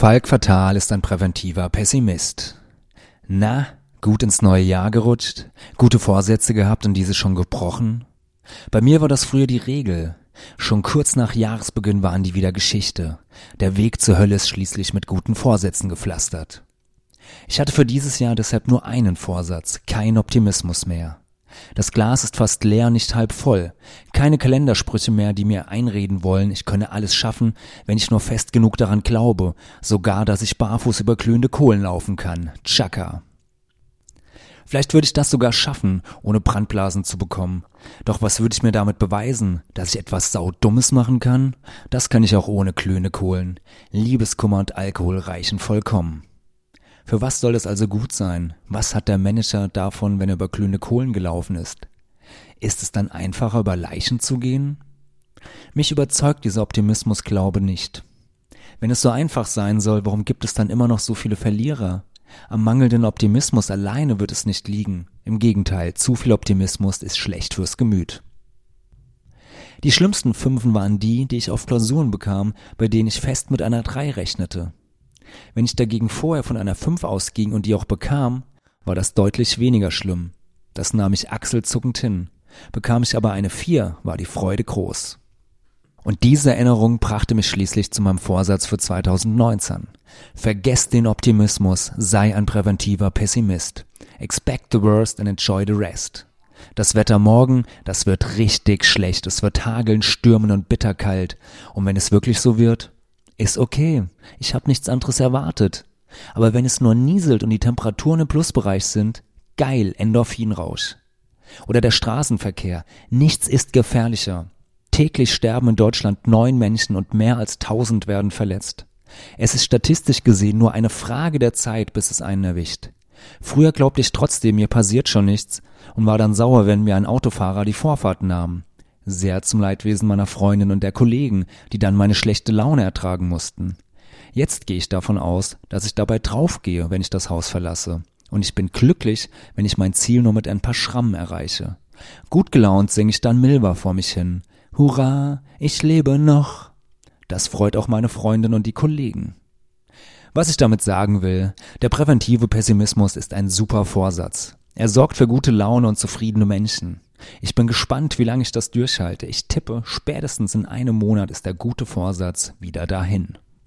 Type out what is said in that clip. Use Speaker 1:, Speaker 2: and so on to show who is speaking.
Speaker 1: Falk Fatal ist ein präventiver Pessimist. Na, gut ins neue Jahr gerutscht? Gute Vorsätze gehabt und diese schon gebrochen? Bei mir war das früher die Regel. Schon kurz nach Jahresbeginn waren die wieder Geschichte. Der Weg zur Hölle ist schließlich mit guten Vorsätzen gepflastert. Ich hatte für dieses Jahr deshalb nur einen Vorsatz, kein Optimismus mehr. Das Glas ist fast leer, nicht halb voll. Keine Kalendersprüche mehr, die mir einreden wollen, ich könne alles schaffen, wenn ich nur fest genug daran glaube, sogar, dass ich barfuß über glühende Kohlen laufen kann. Chaka. Vielleicht würde ich das sogar schaffen, ohne Brandblasen zu bekommen. Doch was würde ich mir damit beweisen? Dass ich etwas saudummes machen kann? Das kann ich auch ohne glühende Kohlen. Liebeskummer und Alkohol reichen vollkommen. Für was soll es also gut sein? Was hat der Manager davon, wenn er über glühende Kohlen gelaufen ist? Ist es dann einfacher, über Leichen zu gehen? Mich überzeugt dieser Optimismusglaube nicht. Wenn es so einfach sein soll, warum gibt es dann immer noch so viele Verlierer? Am mangelnden Optimismus alleine wird es nicht liegen. Im Gegenteil, zu viel Optimismus ist schlecht fürs Gemüt. Die schlimmsten Fünfen waren die, die ich auf Klausuren bekam, bei denen ich fest mit einer Drei rechnete. Wenn ich dagegen vorher von einer 5 ausging und die auch bekam, war das deutlich weniger schlimm. Das nahm ich achselzuckend hin. Bekam ich aber eine 4, war die Freude groß. Und diese Erinnerung brachte mich schließlich zu meinem Vorsatz für 2019. Vergesst den Optimismus, sei ein präventiver Pessimist. Expect the worst and enjoy the rest. Das Wetter morgen, das wird richtig schlecht. Es wird hageln, stürmen und bitterkalt. Und wenn es wirklich so wird, ist okay. Ich habe nichts anderes erwartet. Aber wenn es nur nieselt und die Temperaturen im Plusbereich sind, geil, Endorphinrausch. Oder der Straßenverkehr. Nichts ist gefährlicher. Täglich sterben in Deutschland neun Menschen und mehr als tausend werden verletzt. Es ist statistisch gesehen nur eine Frage der Zeit, bis es einen erwischt. Früher glaubte ich trotzdem, mir passiert schon nichts und war dann sauer, wenn mir ein Autofahrer die Vorfahrt nahm sehr zum Leidwesen meiner Freundin und der Kollegen, die dann meine schlechte Laune ertragen mussten. Jetzt gehe ich davon aus, dass ich dabei draufgehe, wenn ich das Haus verlasse. Und ich bin glücklich, wenn ich mein Ziel nur mit ein paar Schrammen erreiche. Gut gelaunt singe ich dann Milva vor mich hin. Hurra, ich lebe noch. Das freut auch meine Freundin und die Kollegen. Was ich damit sagen will, der präventive Pessimismus ist ein super Vorsatz. Er sorgt für gute Laune und zufriedene Menschen. Ich bin gespannt, wie lange ich das durchhalte. Ich tippe, spätestens in einem Monat ist der gute Vorsatz wieder dahin.